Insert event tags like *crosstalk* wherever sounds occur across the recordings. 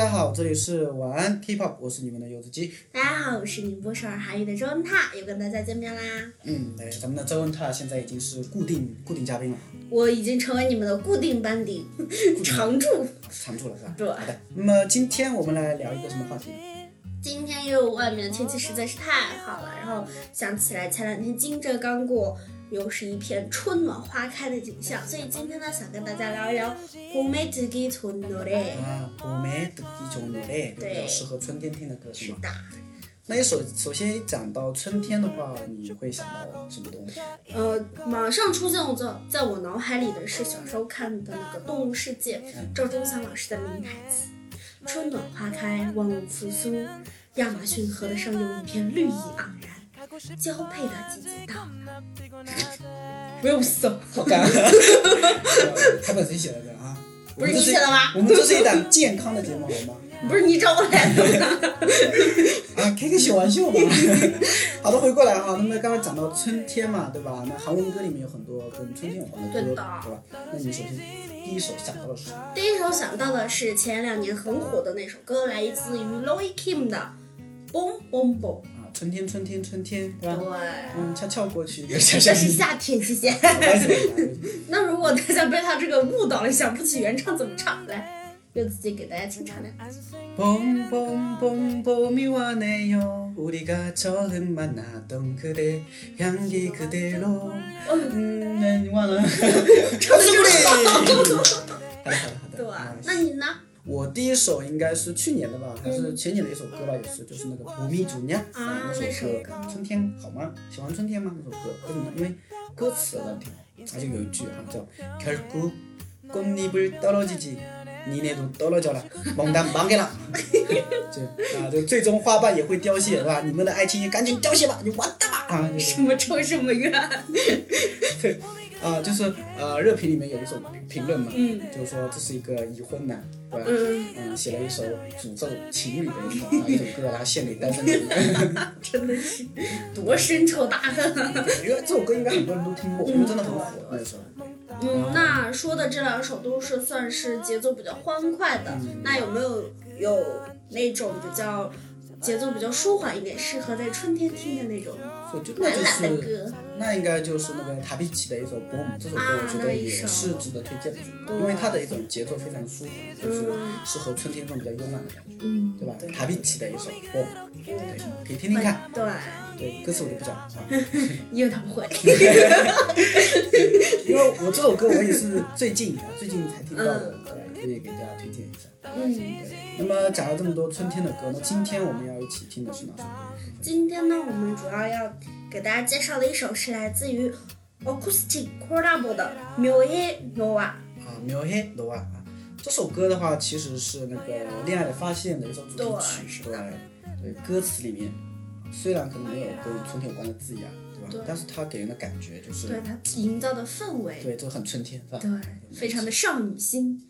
大家好，这里是晚安 K-pop，我是你们的柚子鸡。大家好，我是宁波首尔韩语的周文泰，又跟大家见面啦。嗯，对，咱们的周文泰现在已经是固定固定嘉宾了，我已经成为你们的固定班底，常驻，常驻了是吧？对。好的，那么今天我们来聊一个什么话题？今天因为外面的天气实在是太好了，然后想起来前两天惊蛰刚过。又是一片春暖花开的景象，所以今天呢想跟大家聊一聊봄에듣기좋은노래。 啊，봄에듣기좋은노래，比对较适合春天听的歌是吗？是的，那你首首先一讲到春天的话，你会想到什么东西？呃，马上出现我在在我脑海里的是小时候看的那个《动物世界》，赵忠祥老师的名台词：“春暖花开，万物复苏，亚马逊河的上游一片绿意盎然， ”交配的季节到了。”不用搜，好干，他本身写的啊，不是你写的吗？我们这是一档健康的节目，好吗？不是你找我来的吗？啊，开个小玩笑嘛。好的，回过来哈，那么刚才讲到春天嘛，对吧？那韩文歌里面有很多跟春天有关的歌，对吧？那你首先第一首想到的是什么？第一首想到的是前两年很火的那首歌，来自于 Loy Kim 的《Boom Boom Boom》。啊，春天，春天，春天，对吧？对，嗯，悄悄过去，这*laughs* 是夏天，谢谢。不好意思不好*laughs* 意思那如果大家被他这个误导了，想不起原唱怎么唱，来，柚子姐给大家请唱两句。 봄봄봄 봄이 왔네요 우리가 처음 만났던 그대 향기 그대로嗯，那你忘了？唱的是好的好的好的。对啊，那你呢？ 我第一首应该是去年的吧，还是前年的一首歌吧，也是，就是那个《不迷主娘》啊那那首首歌春天好吗？喜欢春天吗？那首歌为什么呢？因为歌词很挺好，而且有一句哈叫“결국꽃잎을떨어지지니네도떨어져라猛蛋망해라”，就啊，就最终花瓣也会凋谢，是吧？你们的爱情也赶紧凋谢吧，你完蛋吧啊！就*laughs* 是什么仇什么怨？ *laughs* 对，啊，就是呃，热评里面有一种评论嘛，嗯就是说这是一个已婚男，对吧？嗯嗯，写了一首诅咒情侣的一首啊一首歌，然后献给单身的人。*laughs* 真的是多深仇大恨啊！*laughs* 因为这首歌应该很多人都听过，因为真的很火那时候。嗯，那说的这两首都是算是节奏比较欢快的，嗯那有没有有那种比较节奏比较舒缓一点，适合在春天听的那种我觉得那懒懒的就是歌？那应该就是那个塔比奇的一首《Boom》这首歌，我觉得也是值得推荐的，因为它的一种节奏非常舒缓，就是适合春天这种比较慵懒的感觉，嗯，对吧？塔比奇的一首《Boom》，对，可以听听看。对，对，歌词我就不讲了啊。因为他不会。因为我这首歌我也是最近最近才听到的，对，可以给大家推荐一下。嗯，那么讲了这么多春天的歌那，今天我们要一起听的是哪首？今天呢，我们主要要给大家介绍的一首是来自于 Acoustic Coral 的《喵嘿诺瓦》啊，《喵嘿诺瓦》啊，这首歌的话其实是那个《恋爱的发现》的一首主题曲，是吧？对，对，歌词里面虽然可能没有跟春天有关的字眼，对吧？但是它给人的感觉就是，对它，营造的氛围，对，就很春天，对，非常的少女心。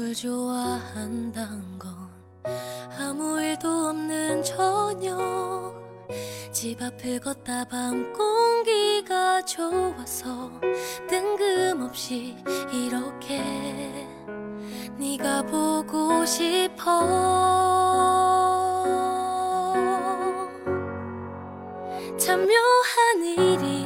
누굴 좋아한단 건 아무 일도 없는 저녁. 집 앞을 걷다 밤 공기가 좋아서 뜬금없이 이렇게 네가 보고 싶어. 참 묘한 일이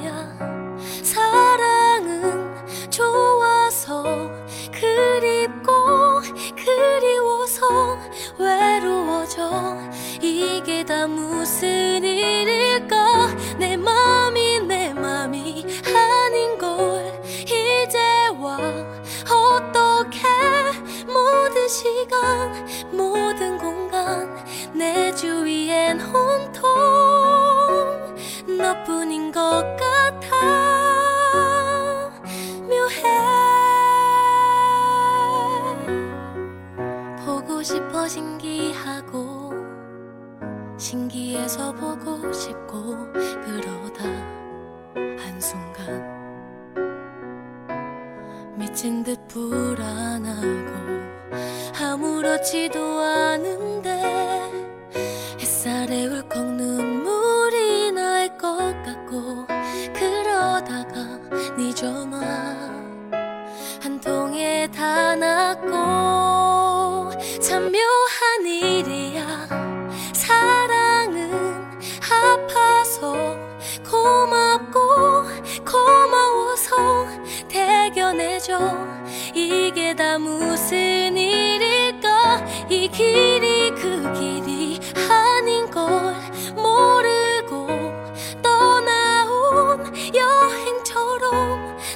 무슨 일일까? 내 맘이 내 맘이 아닌 걸 이제 와 어떻게 모든 시간 모든 공간 내 주위엔 온통 너뿐인 것 같아 신기해서 보고 싶고 그러다 한순간 미친 듯 불안하고 아무렇지도 않은데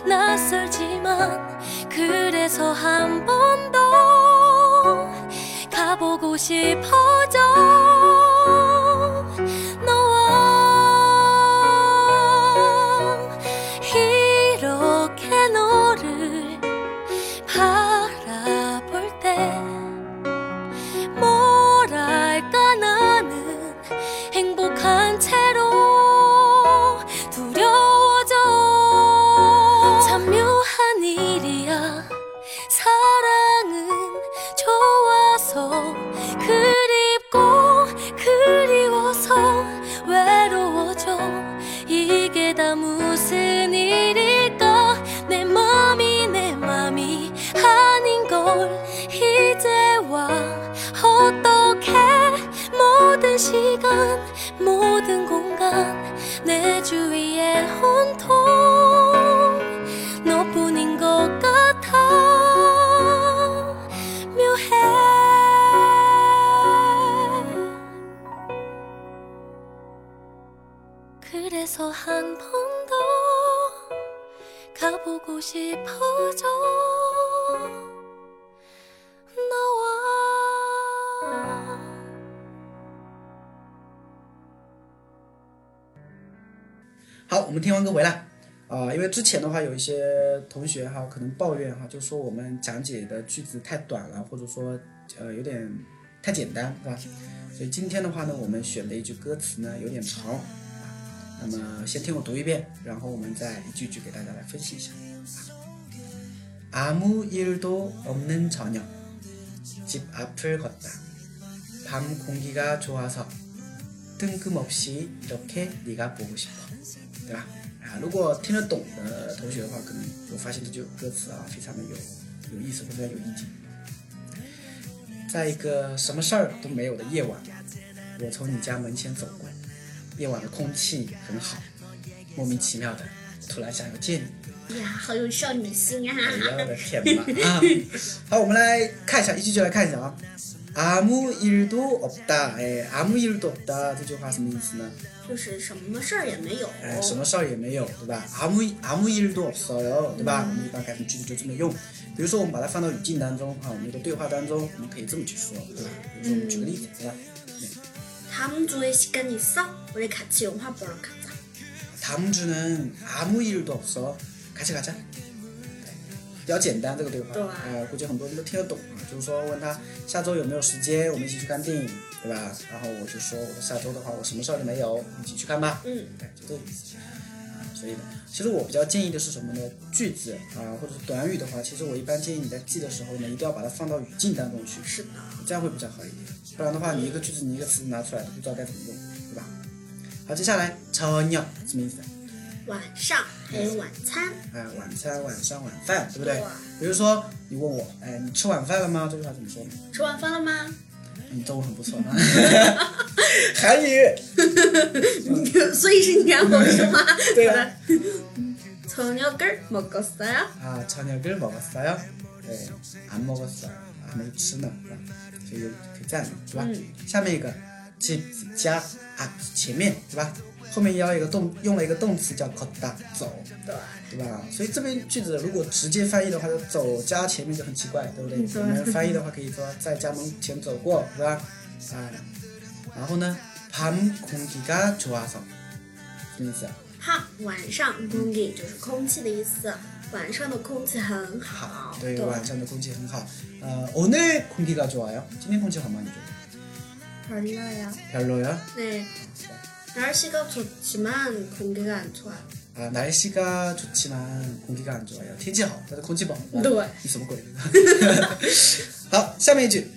낯설지만 그래서 한 번 더 가보고 싶어져 다 무슨 일일까? 내 맘이 내 맘이 아닌 걸 이제와 어떻게? 모든 시간 모든 공간 내 주위에 온통 好，我们听完歌回来。啊、因为之前的话，有一些同学哈可能抱怨哈，就说我们讲解的句子太短了，或者说呃有点太简单，是吧？所以今天的话呢，我们选的一句歌词呢有点长啊。那么先听我读一遍，然后我们再一句一句给大家来分析一下。아무일도없는저녁집앞을걷다밤공기가좋아서뜬금없이이렇게네가보고싶어， 对吧？啊，如果听得懂的同学的话，可能我发现这句歌词啊，非常的有有意思，非常有意境。在一个什么事儿都没有的夜晚，我从你家门前走过，夜晚的空气很好，莫名其妙的，突然想要见你。呀，好有少女心啊！哎呀，我的天呐！啊，好，我们来看一下，一句句来看一下啊。아무일도없 다， 哎，아무일도없다这句话什么意思呢？就是什么事儿也没有。哎，什么事儿也没有，对吧？아무아무일도없어요，对吧？我们一般改成句子就这么用。比如说，我们把它放到语境当中啊，我们一个对话当中，我们可以这么去说，对吧？比如说，我们举个例子，对吧？ 다음 주에 시간 있어? 우리 같이 영화 보러 가자. 다음 주는 아무 일도 없어. 같이 가자. 比较简单这个对话，对呃，估计很多人都听得懂啊。 就是说问他下周有没有时间，我们一起去看电影，对吧？然后我就说我下周的话我什么事儿都没有，一起去看吧。嗯，对，就这个意思。啊，所以呢，其实我比较建议的是什么呢？句子啊，或者是短语的话，其实我一般建议你在记的时候呢，一定要把它放到语境当中去，是的。这样会比较好一点。不然的话，你一个句子你一个词拿出来都不知道该怎么用，对吧？好，接下来저녁什么意思？晚上还有晚餐，哎，晚餐、晚上、晚饭，对不对对？比如说你问我，哎，你吃晚饭了吗？这句话怎么说呢？吃晚饭了吗？你中文很不错啊，*laughs* 韩语。*laughs* 所以是你让我说吗？*laughs* 对啊。 저녁을 먹었어요? 아 저녁을 먹었어요? 네, 안 먹었어요. 안没吃呢，是吧？所以就可以这样用，是吧？下面一个 집加啊前面是吧？后面要一个动，用了一个动词叫걷다走，对，对吧？所以这边句子如果直接翻译的话，就走加前面就很奇怪，对不对？对我们翻译的话可以说在家门前走过，是吧？啊，然后呢，밤공기가좋아서什么意思啊？好，晚上공기就是空气的意思。 晚上的空气很好，对，晚上的空气很好。呃，오늘공기가좋아요？今天空气好吗？你觉得？ 별로야. 별로요? 네. 날씨가 좋지만 공기가 안 좋아요. 아, 날씨가 좋지만 공기가 안 좋아요. 天气好，但是空气不好。对你什么鬼？好，下面一句，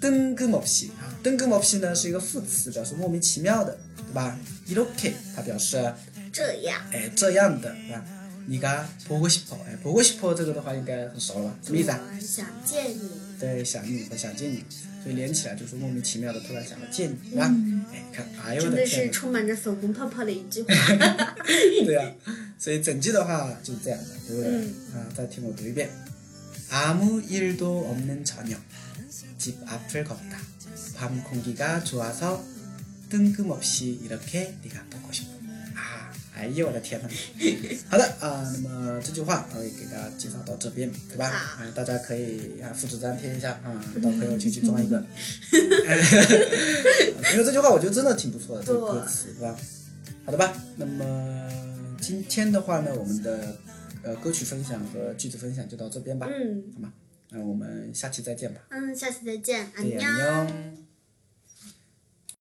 뜬금없이。啊，뜬금없이呢是一个副词，表示莫名其妙的，对吧？이렇게它表示这样，哎这样的，对吧？你가보고싶어，哎，보고싶어这个的话应该很熟了吧？什么意思啊？我想见你。对，想你和想见你， 所以连起来就是莫名其妙的突然想要见你，对吧？哎，看，哎呦我真的的天哪！是充满着粉红泡泡的一句话。*laughs* 对呀、所以整句的话就是这样的，对不对？嗯啊，再听我读一遍。아무일도없는저녁집앞을걷다밤공기가좋아서뜬금없이이렇게네가보고싶어啊， 哎呦我的天呐！*laughs* 好的啊，那么这句话我也给大家介绍到这边，对吧？好啊，大家可以啊复制粘贴一下啊，*laughs* 到朋友圈去装一个。*laughs* 因为这句话我觉得真的挺不错的，这个歌词，对吧？好的吧，那么今天的话呢，我们的呃歌曲分享和句子分享就到这边吧，嗯好吗？那我们下期再见吧，嗯，下期再见。安妞。